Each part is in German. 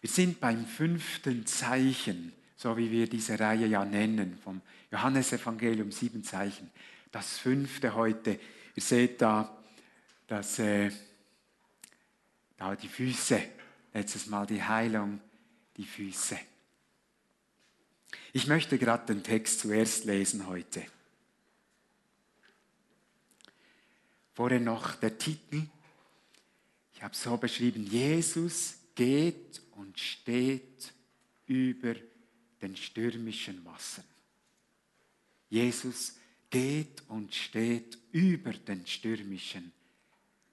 Wir sind beim fünften Zeichen, so wie wir diese Reihe ja nennen, vom Johannesevangelium sieben Zeichen. Das fünfte heute. Ihr seht da, dass äh, da die Füße, letztes Mal die Heilung, die Füße. Ich möchte gerade den Text zuerst lesen heute. Vorher noch der Titel. Ich habe so beschrieben, Jesus geht und steht über den stürmischen Wassern. Jesus geht und steht über den stürmischen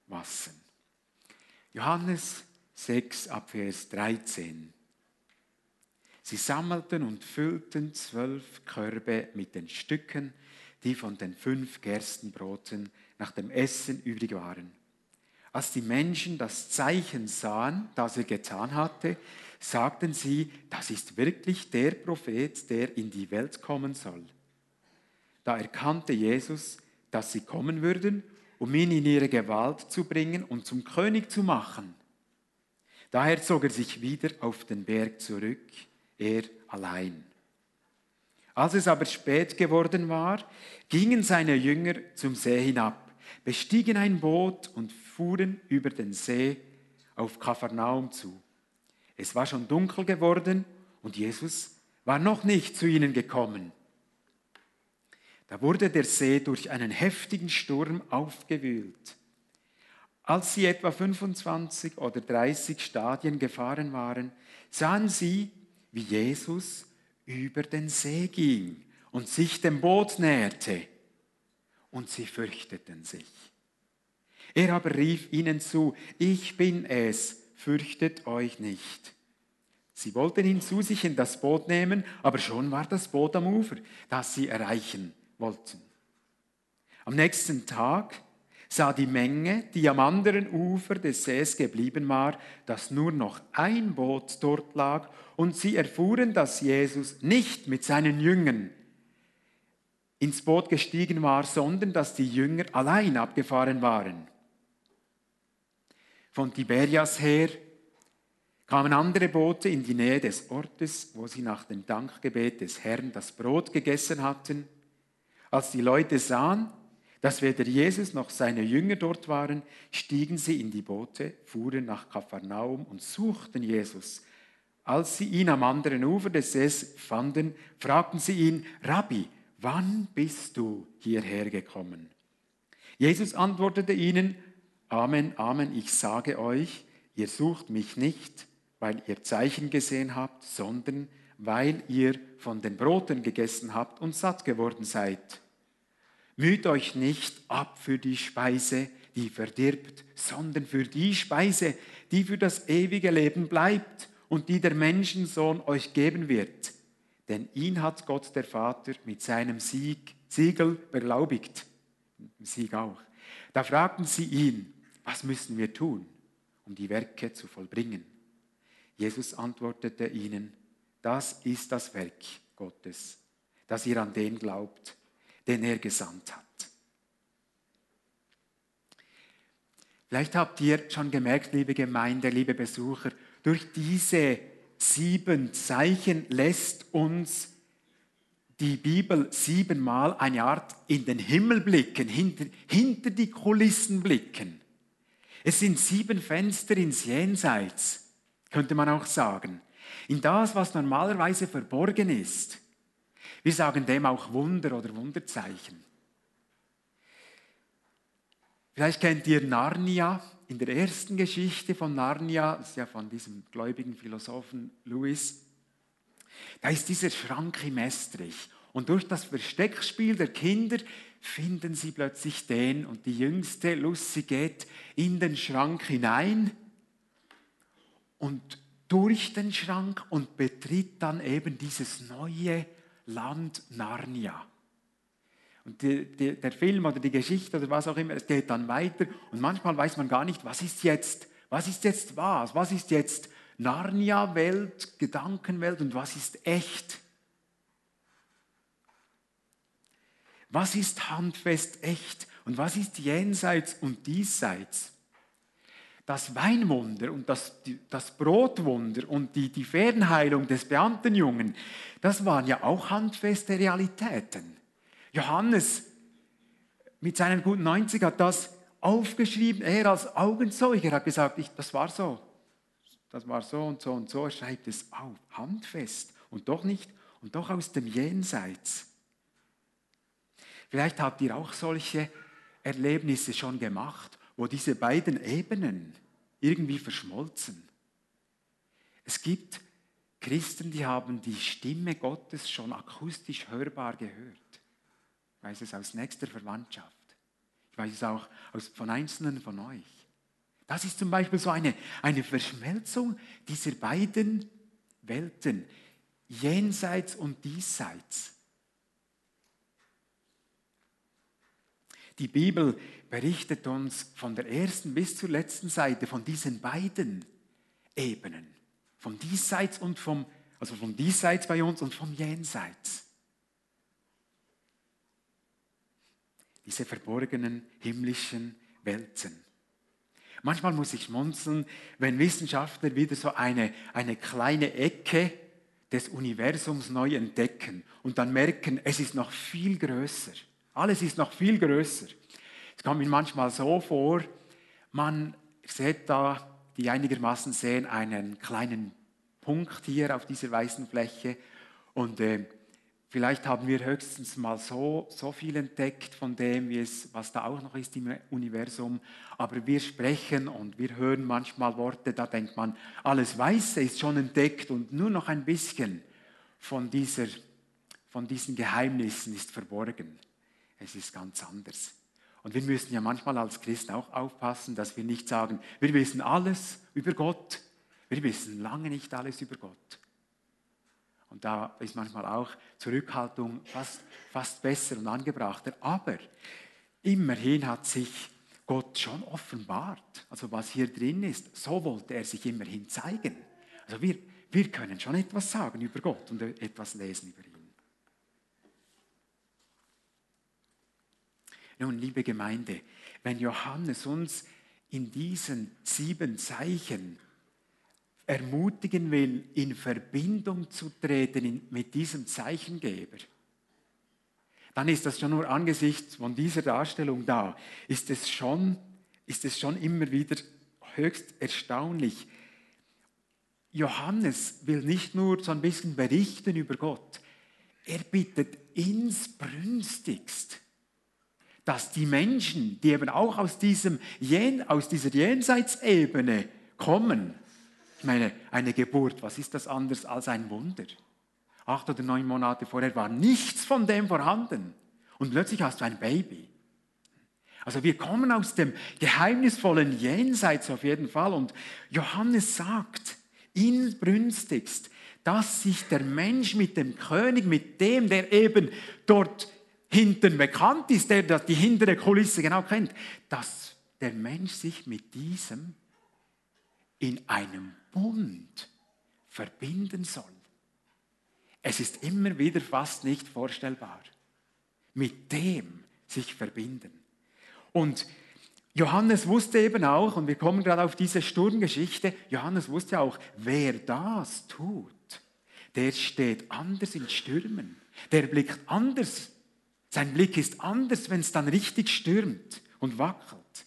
Wassern. Johannes 6 ab Vers 13. Sie sammelten und füllten zwölf Körbe mit den Stücken, die von den fünf Gerstenbroten nach dem Essen übrig waren. Als die Menschen das Zeichen sahen, das er getan hatte, sagten sie, das ist wirklich der Prophet, der in die Welt kommen soll. Da erkannte Jesus, dass sie kommen würden, um ihn in ihre Gewalt zu bringen und zum König zu machen. Daher zog er sich wieder auf den Berg zurück, er allein. Als es aber spät geworden war, gingen seine Jünger zum See hinab, bestiegen ein Boot und fuhren über den See auf Kapharnaum zu. Es war schon dunkel geworden und Jesus war noch nicht zu ihnen gekommen. Da wurde der See durch einen heftigen Sturm aufgewühlt. Als sie etwa 25 oder 30 Stadien gefahren waren, sahen sie, wie Jesus über den See ging und sich dem Boot näherte. Und sie fürchteten sich. Er aber rief ihnen zu, ich bin es, fürchtet euch nicht. Sie wollten ihn zu sich in das Boot nehmen, aber schon war das Boot am Ufer, das sie erreichen wollten. Am nächsten Tag sah die Menge, die am anderen Ufer des Sees geblieben war, dass nur noch ein Boot dort lag, und sie erfuhren, dass Jesus nicht mit seinen Jüngern ins Boot gestiegen war, sondern dass die Jünger allein abgefahren waren. Von Tiberias her kamen andere Boote in die Nähe des Ortes, wo sie nach dem Dankgebet des Herrn das Brot gegessen hatten. Als die Leute sahen, dass weder Jesus noch seine Jünger dort waren, stiegen sie in die Boote, fuhren nach Kapharnaum und suchten Jesus. Als sie ihn am anderen Ufer des Sees fanden, fragten sie ihn, Rabbi, wann bist du hierher gekommen? Jesus antwortete ihnen, Amen, Amen, ich sage euch, ihr sucht mich nicht, weil ihr Zeichen gesehen habt, sondern weil ihr von den Broten gegessen habt und satt geworden seid. Müht euch nicht ab für die Speise, die verdirbt, sondern für die Speise, die für das ewige Leben bleibt und die der Menschensohn euch geben wird. Denn ihn hat Gott der Vater mit seinem Sieg, Siegel beglaubigt. Sieg auch. Da fragten sie ihn, was müssen wir tun, um die Werke zu vollbringen? Jesus antwortete ihnen, das ist das Werk Gottes, dass ihr an den glaubt, den er gesandt hat. Vielleicht habt ihr schon gemerkt, liebe Gemeinde, liebe Besucher, durch diese sieben Zeichen lässt uns die Bibel siebenmal eine Art in den Himmel blicken, hinter, hinter die Kulissen blicken. Es sind sieben Fenster ins Jenseits, könnte man auch sagen. In das, was normalerweise verborgen ist. Wir sagen dem auch Wunder oder Wunderzeichen. Vielleicht kennt ihr Narnia. In der ersten Geschichte von Narnia, das ist ja von diesem gläubigen Philosophen Lewis, da ist dieser Schrank im Estrich. Und durch das Versteckspiel der Kinder finden sie plötzlich den und die jüngste Lucy geht in den Schrank hinein und durch den Schrank und betritt dann eben dieses neue Land Narnia. Und die, die, der Film oder die Geschichte oder was auch immer, es geht dann weiter und manchmal weiß man gar nicht, was ist jetzt, was ist jetzt was, was ist jetzt Narnia-Welt, Gedankenwelt und was ist echt. Was ist handfest echt und was ist jenseits und diesseits? das Weinwunder und das, das Brotwunder und die, die Fernheilung des Beamtenjungen, das waren ja auch handfeste Realitäten. Johannes mit seinen guten 90 hat das aufgeschrieben, er als Augenzeuger hat gesagt, ich, das war so, das war so und so und so, er schreibt es auf, handfest und doch nicht und doch aus dem Jenseits. Vielleicht habt ihr auch solche Erlebnisse schon gemacht, wo diese beiden Ebenen irgendwie verschmolzen. Es gibt Christen, die haben die Stimme Gottes schon akustisch hörbar gehört. Ich weiß es aus nächster Verwandtschaft. Ich weiß es auch von Einzelnen von euch. Das ist zum Beispiel so eine, eine Verschmelzung dieser beiden Welten, jenseits und diesseits. Die Bibel berichtet uns von der ersten bis zur letzten Seite von diesen beiden Ebenen, vom diesseits und vom, also vom diesseits bei uns und vom jenseits. Diese verborgenen himmlischen Welten. Manchmal muss ich schmunzeln, wenn Wissenschaftler wieder so eine, eine kleine Ecke des Universums neu entdecken und dann merken, es ist noch viel größer. Alles ist noch viel größer. Es kommt mir manchmal so vor, man sieht da, die einigermaßen sehen, einen kleinen Punkt hier auf dieser weißen Fläche und äh, vielleicht haben wir höchstens mal so, so viel entdeckt von dem, wie es, was da auch noch ist im Universum, aber wir sprechen und wir hören manchmal Worte, da denkt man, alles Weiße ist schon entdeckt und nur noch ein bisschen von, dieser, von diesen Geheimnissen ist verborgen. Es ist ganz anders. Und wir müssen ja manchmal als Christen auch aufpassen, dass wir nicht sagen, wir wissen alles über Gott. Wir wissen lange nicht alles über Gott. Und da ist manchmal auch Zurückhaltung fast, fast besser und angebrachter. Aber immerhin hat sich Gott schon offenbart. Also was hier drin ist, so wollte er sich immerhin zeigen. Also wir, wir können schon etwas sagen über Gott und etwas lesen über ihn. Nun, liebe Gemeinde, wenn Johannes uns in diesen sieben Zeichen ermutigen will, in Verbindung zu treten mit diesem Zeichengeber, dann ist das schon nur angesichts von dieser Darstellung da, ist es schon, ist es schon immer wieder höchst erstaunlich. Johannes will nicht nur so ein bisschen berichten über Gott, er bittet insbrünstigst dass die Menschen, die eben auch aus, diesem, aus dieser Jenseitsebene kommen, ich meine, eine Geburt, was ist das anders als ein Wunder? Acht oder neun Monate vorher war nichts von dem vorhanden und plötzlich hast du ein Baby. Also wir kommen aus dem geheimnisvollen Jenseits auf jeden Fall und Johannes sagt inbrünstigst, dass sich der Mensch mit dem König, mit dem, der eben dort hinten bekannt ist, der die hintere Kulisse genau kennt, dass der Mensch sich mit diesem in einem Bund verbinden soll. Es ist immer wieder fast nicht vorstellbar. Mit dem sich verbinden. Und Johannes wusste eben auch, und wir kommen gerade auf diese Sturmgeschichte, Johannes wusste auch, wer das tut, der steht anders in Stürmen, der blickt anders sein Blick ist anders, wenn es dann richtig stürmt und wackelt.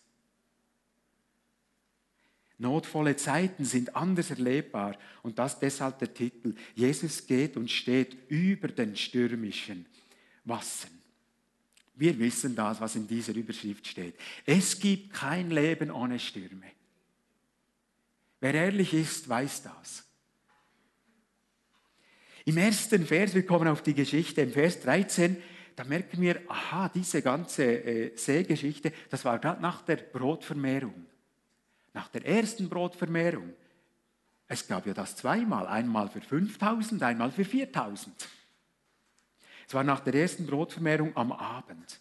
Notvolle Zeiten sind anders erlebbar und das deshalb der Titel. Jesus geht und steht über den stürmischen Wassern. Wir wissen das, was in dieser Überschrift steht. Es gibt kein Leben ohne Stürme. Wer ehrlich ist, weiß das. Im ersten Vers, wir kommen auf die Geschichte, im Vers 13, da merken wir, aha, diese ganze äh, Seegeschichte, das war gerade nach der Brotvermehrung. Nach der ersten Brotvermehrung. Es gab ja das zweimal, einmal für 5000, einmal für 4000. Es war nach der ersten Brotvermehrung am Abend.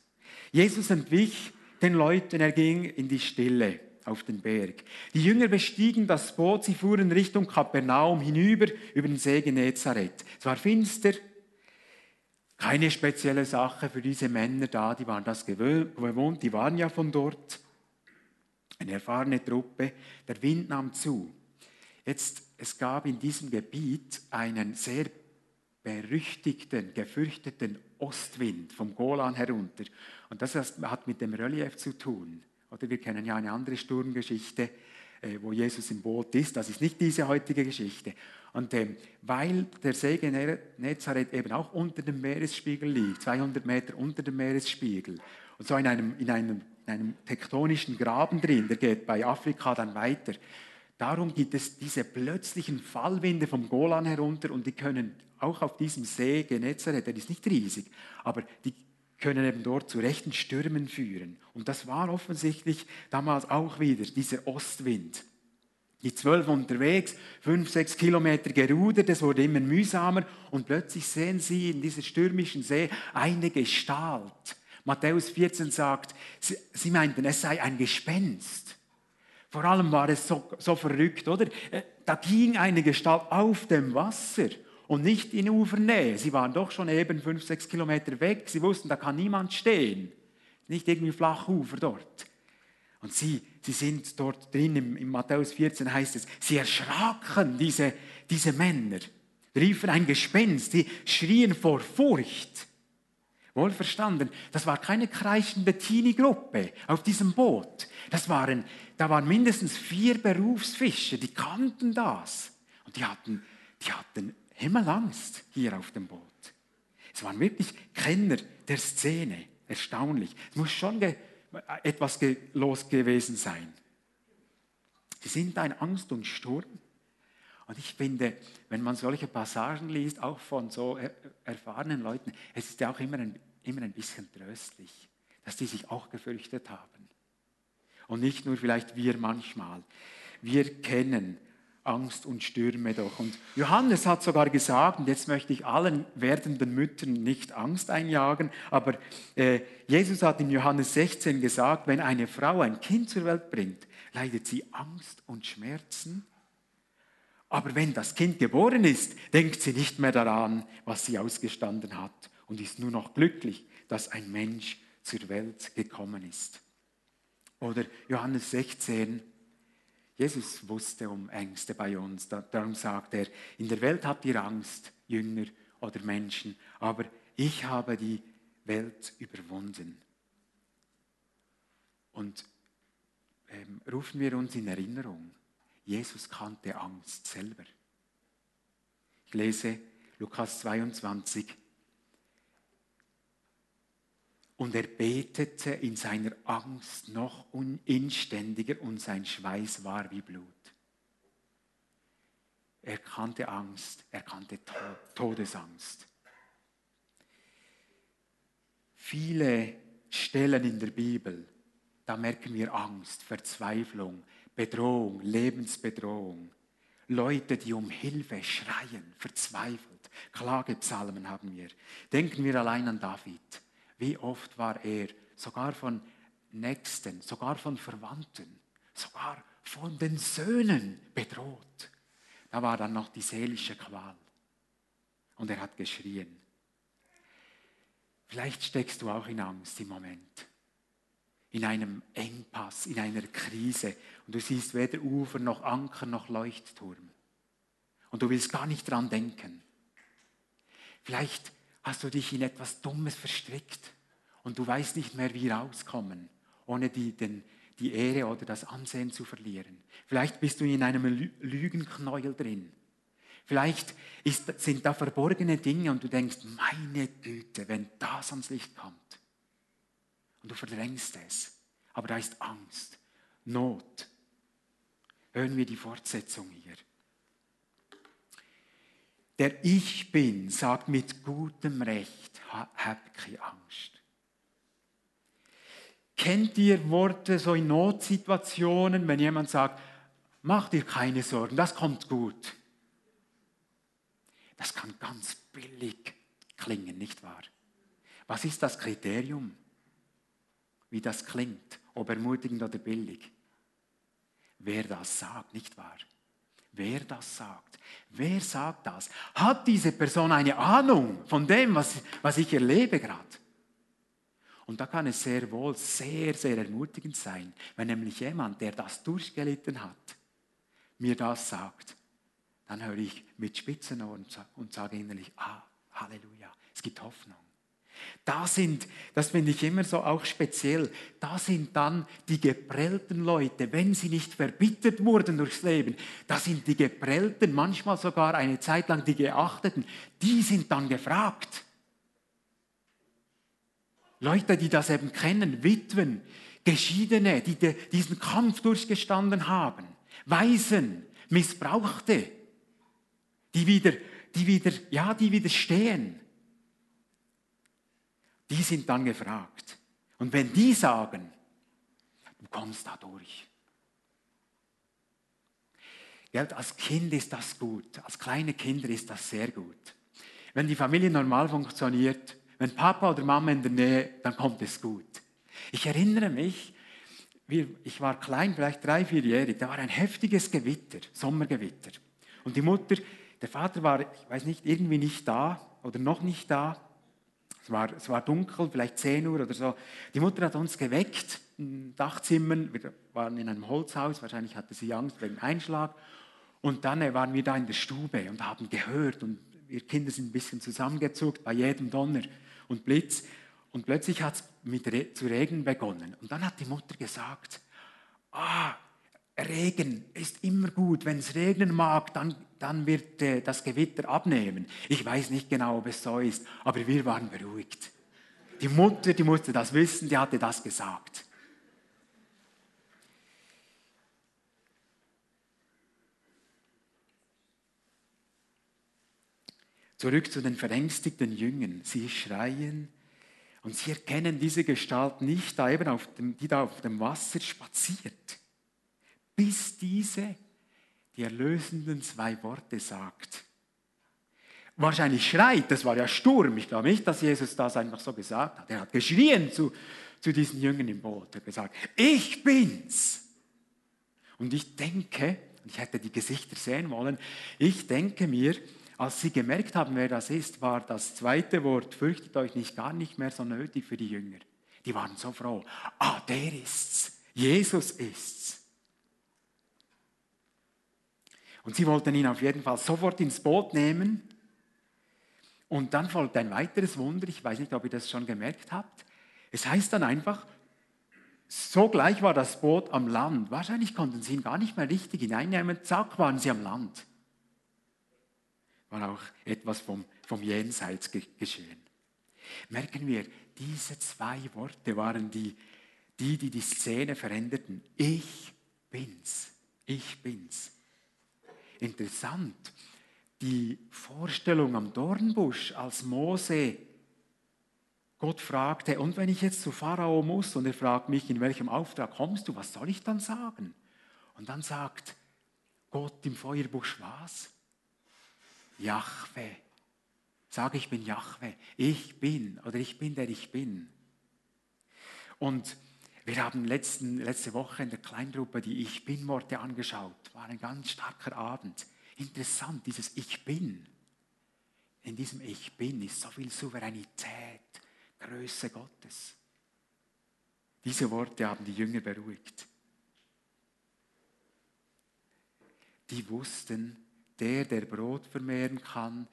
Jesus entwich den Leuten, er ging in die Stille auf den Berg. Die Jünger bestiegen das Boot, sie fuhren Richtung Kapernaum hinüber über den See Genezareth. Es war finster, keine spezielle Sache für diese Männer da, die waren das gewohnt, die waren ja von dort. Eine erfahrene Truppe. Der Wind nahm zu. Jetzt, es gab in diesem Gebiet einen sehr berüchtigten, gefürchteten Ostwind vom Golan herunter. Und das hat mit dem Relief zu tun. Oder wir kennen ja eine andere Sturmgeschichte, äh, wo Jesus im Boot ist. Das ist nicht diese heutige Geschichte. Und ähm, weil der See Genezareth eben auch unter dem Meeresspiegel liegt, 200 Meter unter dem Meeresspiegel, und so in einem, in einem, in einem tektonischen Graben drin, der geht bei Afrika dann weiter. Darum gibt es diese plötzlichen Fallwinde vom Golan herunter und die können auch auf diesem See Genezareth, der ist nicht riesig, aber die können eben dort zu rechten Stürmen führen. Und das war offensichtlich damals auch wieder dieser Ostwind. Die zwölf unterwegs, fünf, sechs Kilometer gerudert, es wurde immer mühsamer und plötzlich sehen sie in dieser stürmischen See eine Gestalt. Matthäus 14 sagt, sie, sie meinten, es sei ein Gespenst. Vor allem war es so, so verrückt, oder? Äh, da ging eine Gestalt auf dem Wasser und nicht in Ufernähe. Sie waren doch schon eben fünf, sechs Kilometer weg. Sie wussten, da kann niemand stehen. Nicht irgendwie Flachufer dort. Und sie, sie sind dort drin, im Matthäus 14 heißt es, sie erschraken, diese, diese Männer, riefen ein Gespenst, die schrien vor Furcht. Wohlverstanden, das war keine kreischende Teenie-Gruppe auf diesem Boot. Das waren, da waren mindestens vier Berufsfischer, die kannten das. Und die hatten, die hatten Himmelangst hier auf dem Boot. Es waren wirklich Kenner der Szene. Erstaunlich. Es muss schon etwas los gewesen sein. Sie sind ein Angst und Sturm. Und ich finde, wenn man solche Passagen liest, auch von so erfahrenen Leuten, es ist ja auch immer ein, immer ein bisschen tröstlich, dass die sich auch gefürchtet haben. Und nicht nur vielleicht wir manchmal. Wir kennen Angst und Stürme doch. Und Johannes hat sogar gesagt, und jetzt möchte ich allen werdenden Müttern nicht Angst einjagen, aber äh, Jesus hat in Johannes 16 gesagt, wenn eine Frau ein Kind zur Welt bringt, leidet sie Angst und Schmerzen. Aber wenn das Kind geboren ist, denkt sie nicht mehr daran, was sie ausgestanden hat und ist nur noch glücklich, dass ein Mensch zur Welt gekommen ist. Oder Johannes 16, Jesus wusste um Ängste bei uns. Darum sagt er, in der Welt habt ihr Angst, Jünger oder Menschen, aber ich habe die Welt überwunden. Und ähm, rufen wir uns in Erinnerung, Jesus kannte Angst selber. Ich lese Lukas 22, und er betete in seiner Angst noch inständiger und sein Schweiß war wie Blut. Er kannte Angst, er kannte Todesangst. Viele Stellen in der Bibel, da merken wir Angst, Verzweiflung, Bedrohung, Lebensbedrohung. Leute, die um Hilfe schreien, verzweifelt. Klagepsalmen haben wir. Denken wir allein an David. Wie oft war er sogar von Nächsten, sogar von Verwandten, sogar von den Söhnen bedroht. Da war dann noch die seelische Qual. Und er hat geschrien. Vielleicht steckst du auch in Angst im Moment. In einem Engpass, in einer Krise. Und du siehst weder Ufer noch Anker noch Leuchtturm. Und du willst gar nicht dran denken. Vielleicht hast du dich in etwas Dummes verstrickt und du weißt nicht mehr, wie rauskommen, ohne die, den, die Ehre oder das Ansehen zu verlieren. Vielleicht bist du in einem Lügenknäuel drin. Vielleicht ist, sind da verborgene Dinge und du denkst, meine Güte, wenn das ans Licht kommt. Und du verdrängst es. Aber da ist Angst, Not. Hören wir die Fortsetzung hier. Der Ich Bin sagt mit gutem Recht, hab keine Angst. Kennt ihr Worte so in Notsituationen, wenn jemand sagt, mach dir keine Sorgen, das kommt gut. Das kann ganz billig klingen, nicht wahr? Was ist das Kriterium, wie das klingt, ob ermutigend oder billig? Wer das sagt, nicht wahr? Wer das sagt. Wer sagt das? Hat diese Person eine Ahnung von dem, was, was ich erlebe gerade? Und da kann es sehr wohl sehr, sehr ermutigend sein, wenn nämlich jemand, der das durchgelitten hat, mir das sagt. Dann höre ich mit spitzen Ohren und sage innerlich, ah, Halleluja, es gibt Hoffnung. Da sind, das finde ich immer so auch speziell, da sind dann die geprellten Leute, wenn sie nicht verbittert wurden durchs Leben, da sind die geprellten, manchmal sogar eine Zeit lang die geachteten, die sind dann gefragt. Leute, die das eben kennen, Witwen, Geschiedene, die diesen Kampf durchgestanden haben, Waisen, Missbrauchte, die wieder, die wieder, ja, die widerstehen die sind dann gefragt. Und wenn die sagen, du kommst da durch. Gell, als Kind ist das gut, als kleine Kinder ist das sehr gut. Wenn die Familie normal funktioniert, wenn Papa oder Mama in der Nähe, dann kommt es gut. Ich erinnere mich, ich war klein, vielleicht drei, vierjährig, da war ein heftiges Gewitter, Sommergewitter. Und die Mutter, der Vater war, ich weiß nicht, irgendwie nicht da oder noch nicht da. Es war, es war dunkel, vielleicht 10 Uhr oder so. Die Mutter hat uns geweckt im Dachzimmer. Wir waren in einem Holzhaus, wahrscheinlich hatte sie Angst wegen Einschlag. Und dann äh, waren wir da in der Stube und haben gehört und wir Kinder sind ein bisschen zusammengezuckt bei jedem Donner und Blitz. Und plötzlich hat es mit Re zu regnen begonnen. Und dann hat die Mutter gesagt, ah, Regen ist immer gut. Wenn es regnen mag, dann, dann wird äh, das Gewitter abnehmen. Ich weiß nicht genau, ob es so ist, aber wir waren beruhigt. Die Mutter, die musste das wissen, die hatte das gesagt. Zurück zu den verängstigten Jüngern. Sie schreien und sie erkennen diese Gestalt nicht, da eben auf dem, die da auf dem Wasser spaziert bis diese die erlösenden zwei Worte sagt. Wahrscheinlich schreit, das war ja Sturm. Ich glaube nicht, dass Jesus das einfach so gesagt hat. Er hat geschrien zu, zu diesen Jüngern im Boot. Er hat gesagt, ich bin's. Und ich denke, ich hätte die Gesichter sehen wollen, ich denke mir, als sie gemerkt haben, wer das ist, war das zweite Wort, fürchtet euch nicht, gar nicht mehr so nötig für die Jünger. Die waren so froh. Ah, der ist's. Jesus ist's. Und sie wollten ihn auf jeden Fall sofort ins Boot nehmen. Und dann folgt ein weiteres Wunder, ich weiß nicht, ob ihr das schon gemerkt habt. Es heißt dann einfach, sogleich war das Boot am Land. Wahrscheinlich konnten sie ihn gar nicht mehr richtig hineinnehmen. Zack, waren sie am Land. War auch etwas vom, vom Jenseits geschehen. Merken wir, diese zwei Worte waren die, die, die die Szene veränderten. Ich bin's. Ich bin's. Interessant, die Vorstellung am Dornbusch, als Mose Gott fragte, und wenn ich jetzt zu Pharao muss und er fragt mich, in welchem Auftrag kommst du, was soll ich dann sagen? Und dann sagt Gott im Feuerbusch was? Jahwe. Sage, ich bin Jahwe. Ich bin oder ich bin der ich bin. Und wir haben letzten, letzte Woche in der Kleingruppe die Ich Bin-Worte angeschaut. War ein ganz starker Abend. Interessant, dieses Ich Bin. In diesem Ich Bin ist so viel Souveränität, Größe Gottes. Diese Worte haben die Jünger beruhigt. Die wussten, der, der Brot vermehren kann,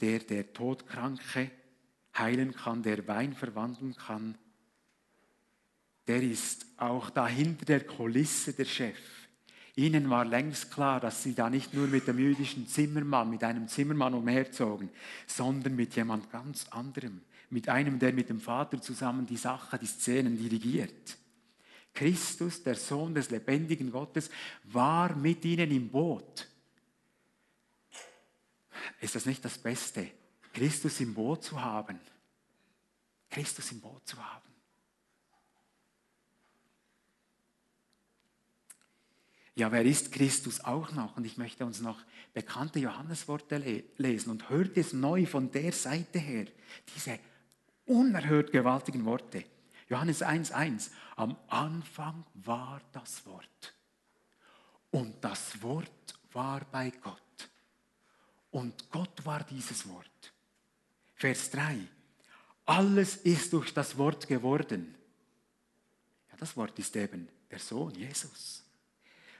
der, der Todkranke heilen kann, der Wein verwandeln kann, der ist auch da hinter der Kulisse der Chef. Ihnen war längst klar, dass sie da nicht nur mit dem jüdischen Zimmermann, mit einem Zimmermann umherzogen, sondern mit jemand ganz anderem, mit einem, der mit dem Vater zusammen die Sache, die Szenen dirigiert. Christus, der Sohn des lebendigen Gottes, war mit ihnen im Boot. Ist das nicht das Beste, Christus im Boot zu haben? Christus im Boot zu haben. Ja, wer ist Christus auch noch? Und ich möchte uns noch bekannte Johannesworte le lesen und hört es neu von der Seite her. Diese unerhört gewaltigen Worte. Johannes 1,1. Am Anfang war das Wort. Und das Wort war bei Gott. Und Gott war dieses Wort. Vers 3. Alles ist durch das Wort geworden. Ja, das Wort ist eben der Sohn Jesus.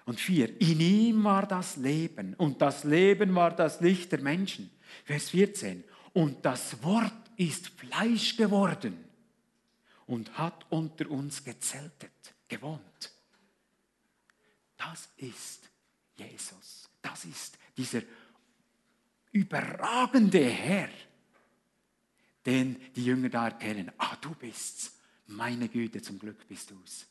Und vier, in ihm war das Leben und das Leben war das Licht der Menschen. Vers 14, und das Wort ist Fleisch geworden und hat unter uns gezeltet, gewohnt. Das ist Jesus. Das ist dieser überragende Herr, den die Jünger da erkennen. Ah, du bist's. Meine Güte, zum Glück bist du's.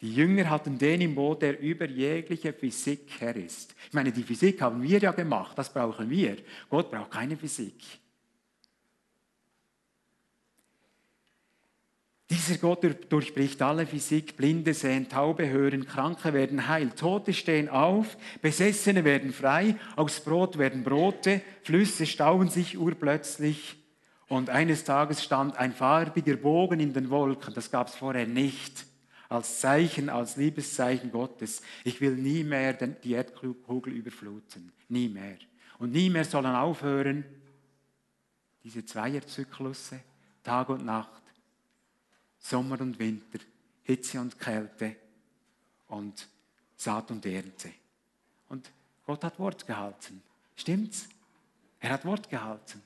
Die Jünger hatten den im Boot, der über jegliche Physik her ist. Ich meine, die Physik haben wir ja gemacht, das brauchen wir. Gott braucht keine Physik. Dieser Gott durchbricht alle Physik, Blinde sehen, Taube hören, Kranke werden heil, Tote stehen auf, Besessene werden frei, aus Brot werden Brote, Flüsse stauen sich urplötzlich. Und eines Tages stand ein farbiger Bogen in den Wolken, das gab es vorher nicht als Zeichen, als Liebeszeichen Gottes. Ich will nie mehr die Erdkugel überfluten. Nie mehr. Und nie mehr sollen aufhören diese Zweierzyklusse, Tag und Nacht, Sommer und Winter, Hitze und Kälte und Saat und Ernte. Und Gott hat Wort gehalten. Stimmt's? Er hat Wort gehalten.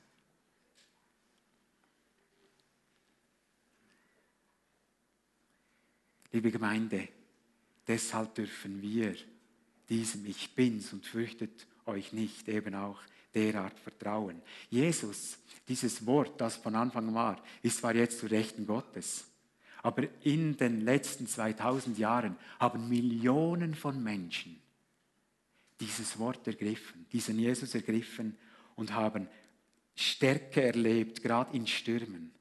Liebe Gemeinde, deshalb dürfen wir diesem Ich Bin's und fürchtet euch nicht eben auch derart vertrauen. Jesus, dieses Wort, das von Anfang war, ist zwar jetzt zu Rechten Gottes, aber in den letzten 2000 Jahren haben Millionen von Menschen dieses Wort ergriffen, diesen Jesus ergriffen und haben Stärke erlebt, gerade in Stürmen.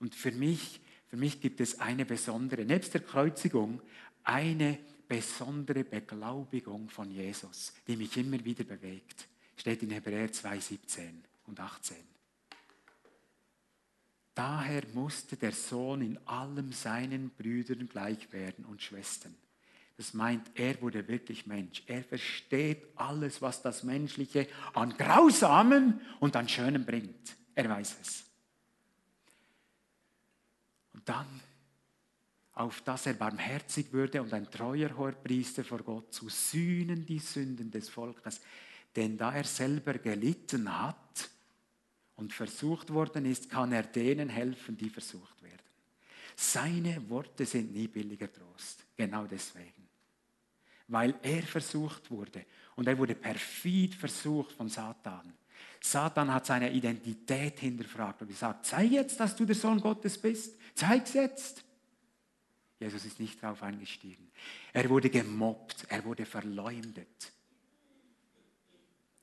Und für mich für mich gibt es eine besondere, nebst der Kreuzigung, eine besondere Beglaubigung von Jesus, die mich immer wieder bewegt. Steht in Hebräer 2, 17 und 18. Daher musste der Sohn in allem seinen Brüdern gleich werden und Schwestern. Das meint, er wurde wirklich Mensch. Er versteht alles, was das Menschliche an Grausamen und an Schönem bringt. Er weiß es dann, auf dass er barmherzig würde und ein treuer Hohepriester vor Gott zu sühnen die Sünden des Volkes. Denn da er selber gelitten hat und versucht worden ist, kann er denen helfen, die versucht werden. Seine Worte sind nie billiger Trost. Genau deswegen. Weil er versucht wurde und er wurde perfid versucht von Satan. Satan hat seine Identität hinterfragt und gesagt, sei jetzt, dass du der Sohn Gottes bist. Zeig's jetzt. Jesus ist nicht darauf eingestiegen. Er wurde gemobbt, er wurde verleumdet,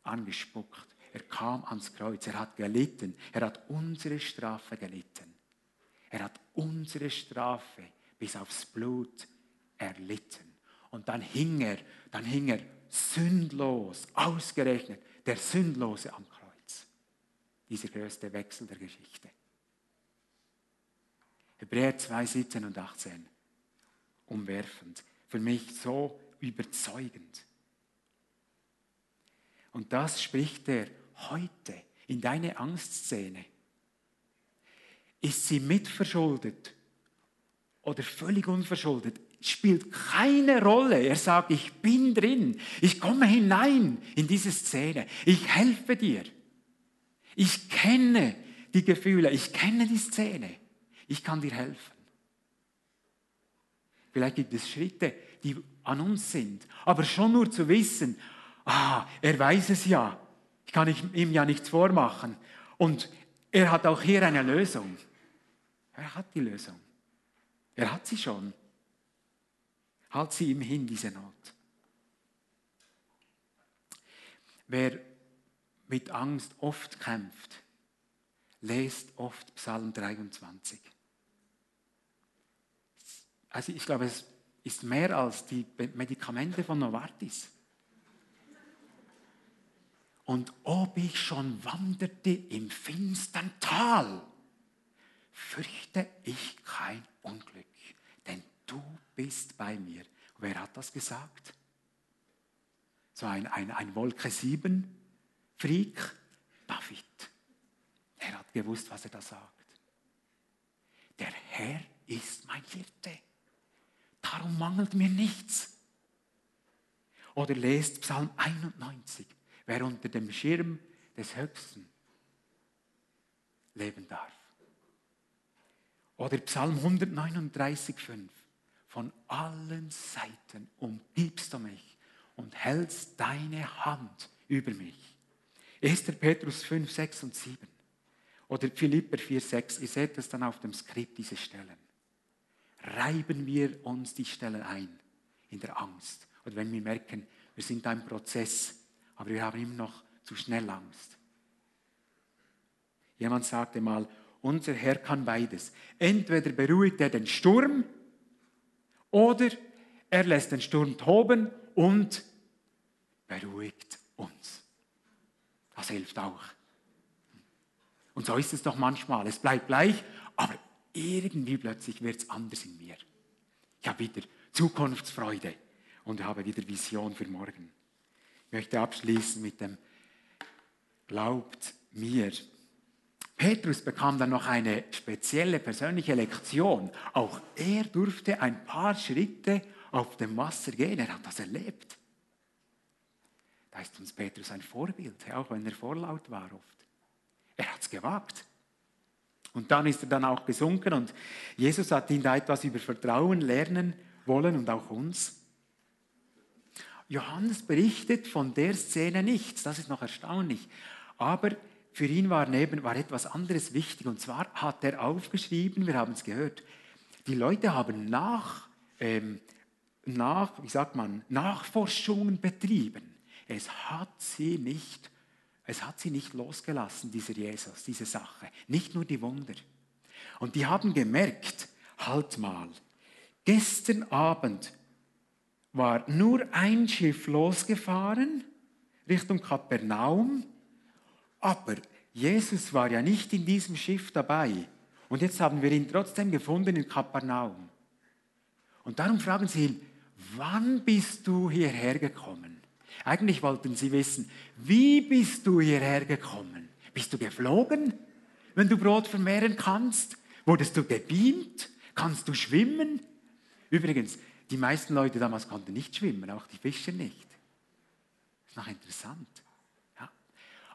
angespuckt. Er kam ans Kreuz, er hat gelitten, er hat unsere Strafe gelitten. Er hat unsere Strafe bis aufs Blut erlitten. Und dann hing er, dann hing er sündlos, ausgerechnet, der Sündlose am Kreuz. Dieser größte Wechsel der Geschichte. Hebräer 2, 17 und 18. Umwerfend. Für mich so überzeugend. Und das spricht er heute in deine Angstszene. Ist sie mitverschuldet oder völlig unverschuldet? Spielt keine Rolle. Er sagt, ich bin drin. Ich komme hinein in diese Szene. Ich helfe dir. Ich kenne die Gefühle. Ich kenne die Szene. Ich kann dir helfen. Vielleicht gibt es Schritte, die an uns sind. Aber schon nur zu wissen, ah, er weiß es ja. Ich kann ihm ja nichts vormachen. Und er hat auch hier eine Lösung. Er hat die Lösung. Er hat sie schon. Halt sie ihm hin, diese Not. Wer mit Angst oft kämpft, lest oft Psalm 23. Also ich glaube, es ist mehr als die Medikamente von Novartis. Und ob ich schon wanderte im finstern Tal, fürchte ich kein Unglück, denn du bist bei mir. Wer hat das gesagt? So ein, ein, ein Wolke 7 Freak, David. gewusst, was er da sagt. Der Herr ist mein Hirte. Darum mangelt mir nichts. Oder lest Psalm 91, wer unter dem Schirm des Höchsten leben darf. Oder Psalm 139, 5. Von allen Seiten umgibst du mich und hältst deine Hand über mich. 1. Petrus 5, 6 und 7. Oder Philipper 4, 6. Ihr seht es dann auf dem Skript, diese Stellen. Reiben wir uns die Stellen ein in der Angst. Oder wenn wir merken, wir sind ein Prozess, aber wir haben immer noch zu schnell Angst. Jemand sagte mal, unser Herr kann beides. Entweder beruhigt er den Sturm oder er lässt den Sturm toben und beruhigt uns. Das hilft auch. Und so ist es doch manchmal. Es bleibt gleich, aber irgendwie plötzlich wird es anders in mir. Ich habe wieder Zukunftsfreude und habe wieder Vision für morgen. Ich möchte abschließen mit dem Glaubt mir, Petrus bekam dann noch eine spezielle persönliche Lektion. Auch er durfte ein paar Schritte auf dem Wasser gehen. Er hat das erlebt. Da ist uns Petrus ein Vorbild, auch wenn er vorlaut war oft. Er hat es gewagt. Und dann ist er dann auch gesunken und Jesus hat ihn da etwas über Vertrauen lernen wollen und auch uns. Johannes berichtet von der Szene nichts, das ist noch erstaunlich. Aber für ihn war, neben, war etwas anderes wichtig. Und zwar hat er aufgeschrieben, wir haben es gehört, die Leute haben nach, ähm, nach, wie sagt man, Nachforschungen betrieben. Es hat sie nicht, es hat sie nicht losgelassen, dieser Jesus, diese Sache. Nicht nur die Wunder. Und die haben gemerkt, halt mal, gestern Abend war nur ein Schiff losgefahren Richtung Kapernaum aber Jesus war ja nicht in diesem Schiff dabei. Und jetzt haben wir ihn trotzdem gefunden in Kapernaum. Und darum fragen sie ihn, wann bist du hierher gekommen? Eigentlich wollten sie wissen, wie bist du hierher gekommen? Bist du geflogen, wenn du Brot vermehren kannst? Wurdest du gebeamt? Kannst du schwimmen? Übrigens, die meisten Leute damals konnten nicht schwimmen, auch die Fischer nicht. Das ist noch interessant.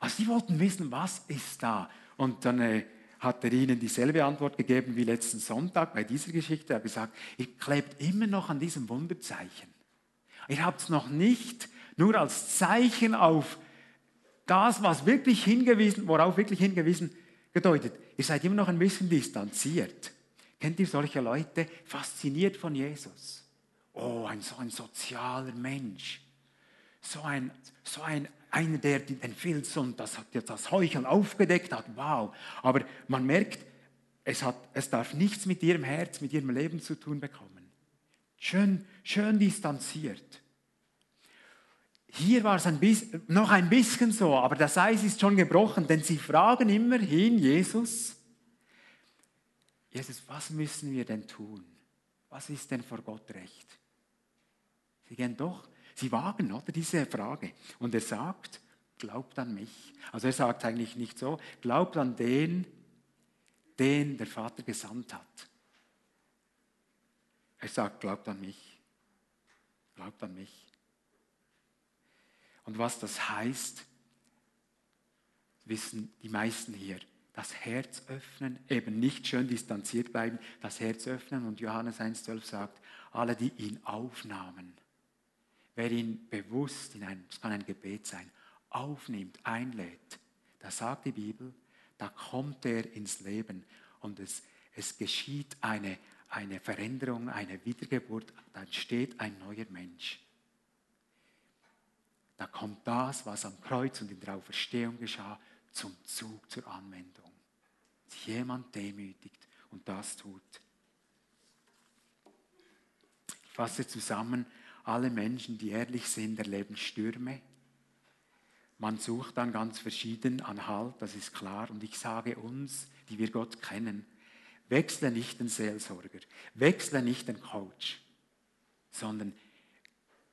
Also sie wollten wissen, was ist da? Und dann äh, hat er ihnen dieselbe Antwort gegeben wie letzten Sonntag bei dieser Geschichte. Er hat gesagt, ihr klebt immer noch an diesem Wunderzeichen. Ihr habt es noch nicht nur als Zeichen auf das, was wirklich hingewiesen, worauf wirklich hingewiesen gedeutet. Ihr seid immer noch ein bisschen distanziert. Kennt ihr solche Leute? Fasziniert von Jesus. Oh, ein so ein sozialer Mensch. So ein, so ein einer, der den Filz und das, das Heucheln aufgedeckt hat, wow. Aber man merkt, es, hat, es darf nichts mit ihrem Herz, mit ihrem Leben zu tun bekommen. Schön, schön distanziert. Hier war es ein bisschen, noch ein bisschen so, aber das Eis ist schon gebrochen, denn sie fragen immerhin Jesus, Jesus, was müssen wir denn tun? Was ist denn vor Gott recht? Sie gehen doch Sie wagen oder diese Frage. Und er sagt, glaubt an mich. Also er sagt eigentlich nicht so, glaubt an den, den der Vater gesandt hat. Er sagt, glaubt an mich. Glaubt an mich. Und was das heißt, wissen die meisten hier. Das Herz öffnen, eben nicht schön distanziert bleiben, das Herz öffnen. Und Johannes 1,12 sagt, alle, die ihn aufnahmen, wer ihn bewusst in ein, das kann ein Gebet sein, aufnimmt, einlädt, da sagt die Bibel, da kommt er ins Leben und es, es geschieht eine, eine Veränderung, eine Wiedergeburt, da entsteht ein neuer Mensch. Da kommt das, was am Kreuz und in der Auferstehung geschah, zum Zug, zur Anwendung. Dass jemand demütigt und das tut. Ich fasse zusammen, alle Menschen, die ehrlich sind, erleben Stürme. Man sucht dann ganz verschieden an Halt, das ist klar. Und ich sage uns, die wir Gott kennen, wechsle nicht den Seelsorger, wechsle nicht den Coach, sondern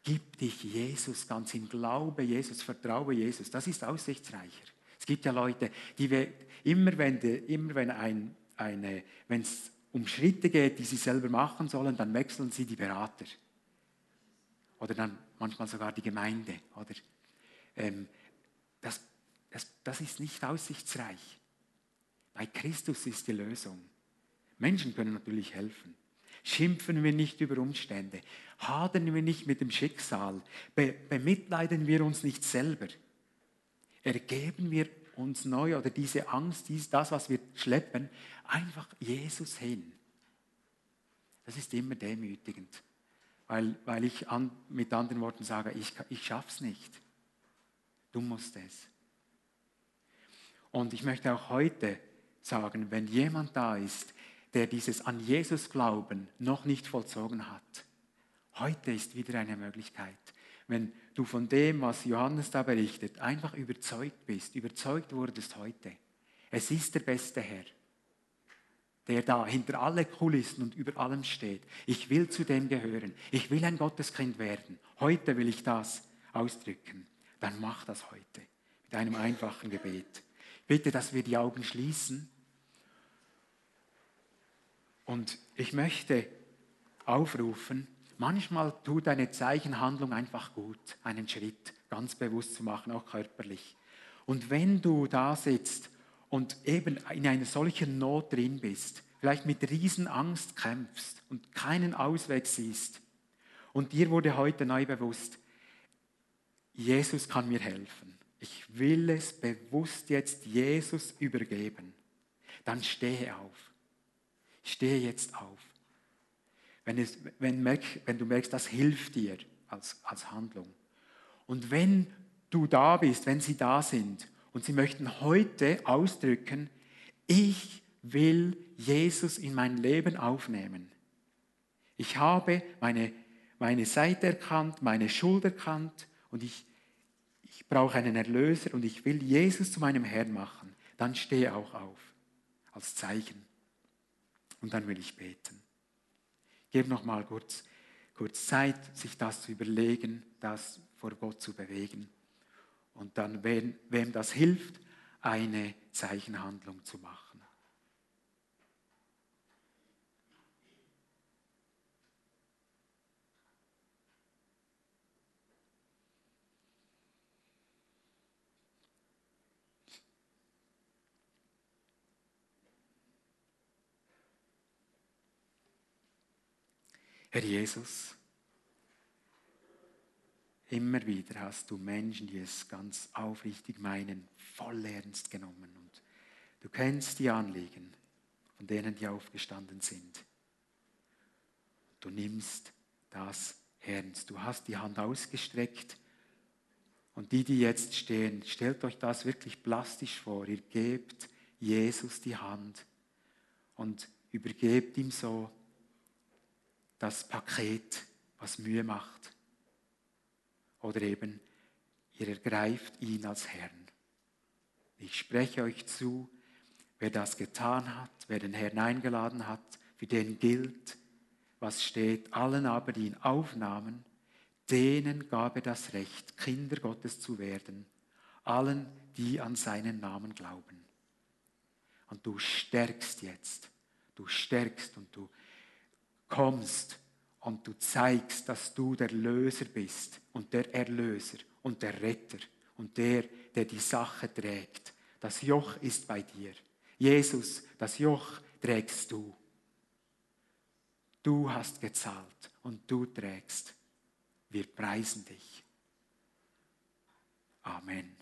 gib dich Jesus ganz im Glaube, Jesus, vertraue Jesus. Das ist aussichtsreicher. Es gibt ja Leute, die immer wenn, immer wenn ein, eine, wenn es um Schritte geht, die sie selber machen sollen, dann wechseln sie die Berater. Oder dann manchmal sogar die Gemeinde. Oder, ähm, das, das, das ist nicht aussichtsreich. Bei Christus ist die Lösung. Menschen können natürlich helfen. Schimpfen wir nicht über Umstände. Hadern wir nicht mit dem Schicksal. Be bemitleiden wir uns nicht selber. Ergeben wir uns neu oder diese Angst, dies, das, was wir schleppen, einfach Jesus hin. Das ist immer demütigend, weil, weil ich an, mit anderen Worten sage, ich, ich schaff's nicht. Du musst es. Und ich möchte auch heute sagen, wenn jemand da ist, der dieses an Jesus Glauben noch nicht vollzogen hat, heute ist wieder eine Möglichkeit. Wenn du von dem, was Johannes da berichtet, einfach überzeugt bist, überzeugt wurdest heute. Es ist der beste Herr, der da hinter alle Kulissen und über allem steht. Ich will zu dem gehören. Ich will ein Gotteskind werden. Heute will ich das ausdrücken. Dann mach das heute mit einem einfachen Gebet. Bitte, dass wir die Augen schließen und ich möchte aufrufen, manchmal tut eine Zeichenhandlung einfach gut, einen Schritt ganz bewusst zu machen, auch körperlich. Und wenn du da sitzt und eben in einer solchen Not drin bist, vielleicht mit Riesenangst kämpfst und keinen Ausweg siehst, und dir wurde heute neu bewusst, Jesus kann mir helfen. Ich will es bewusst jetzt Jesus übergeben. Dann stehe auf Stehe jetzt auf. Wenn, es, wenn, merk, wenn du merkst, das hilft dir als, als Handlung. Und wenn du da bist, wenn sie da sind und sie möchten heute ausdrücken, ich will Jesus in mein Leben aufnehmen. Ich habe meine, meine Seite erkannt, meine Schuld erkannt und ich, ich brauche einen Erlöser und ich will Jesus zu meinem Herrn machen. Dann stehe auch auf als Zeichen. Und dann will ich beten. Gib noch mal kurz, kurz Zeit, sich das zu überlegen, das vor Gott zu bewegen. Und dann, wem, wem das hilft, eine Zeichenhandlung zu machen. Herr Jesus, immer wieder hast du Menschen, die es ganz aufrichtig meinen, voll ernst genommen. Und du kennst die Anliegen von denen, die aufgestanden sind. Du nimmst das ernst. Du hast die Hand ausgestreckt. Und die, die jetzt stehen, stellt euch das wirklich plastisch vor. Ihr gebt Jesus die Hand und übergebt ihm so das Paket, was Mühe macht. Oder eben, ihr ergreift ihn als Herrn. Ich spreche euch zu, wer das getan hat, wer den Herrn eingeladen hat, für den gilt, was steht, allen aber, die ihn aufnahmen, denen gab er das Recht, Kinder Gottes zu werden, allen, die an seinen Namen glauben. Und du stärkst jetzt, du stärkst und du kommst und du zeigst, dass du der Löser bist und der Erlöser und der Retter und der, der die Sache trägt. Das Joch ist bei dir. Jesus, das Joch trägst du. Du hast gezahlt und du trägst. Wir preisen dich. Amen.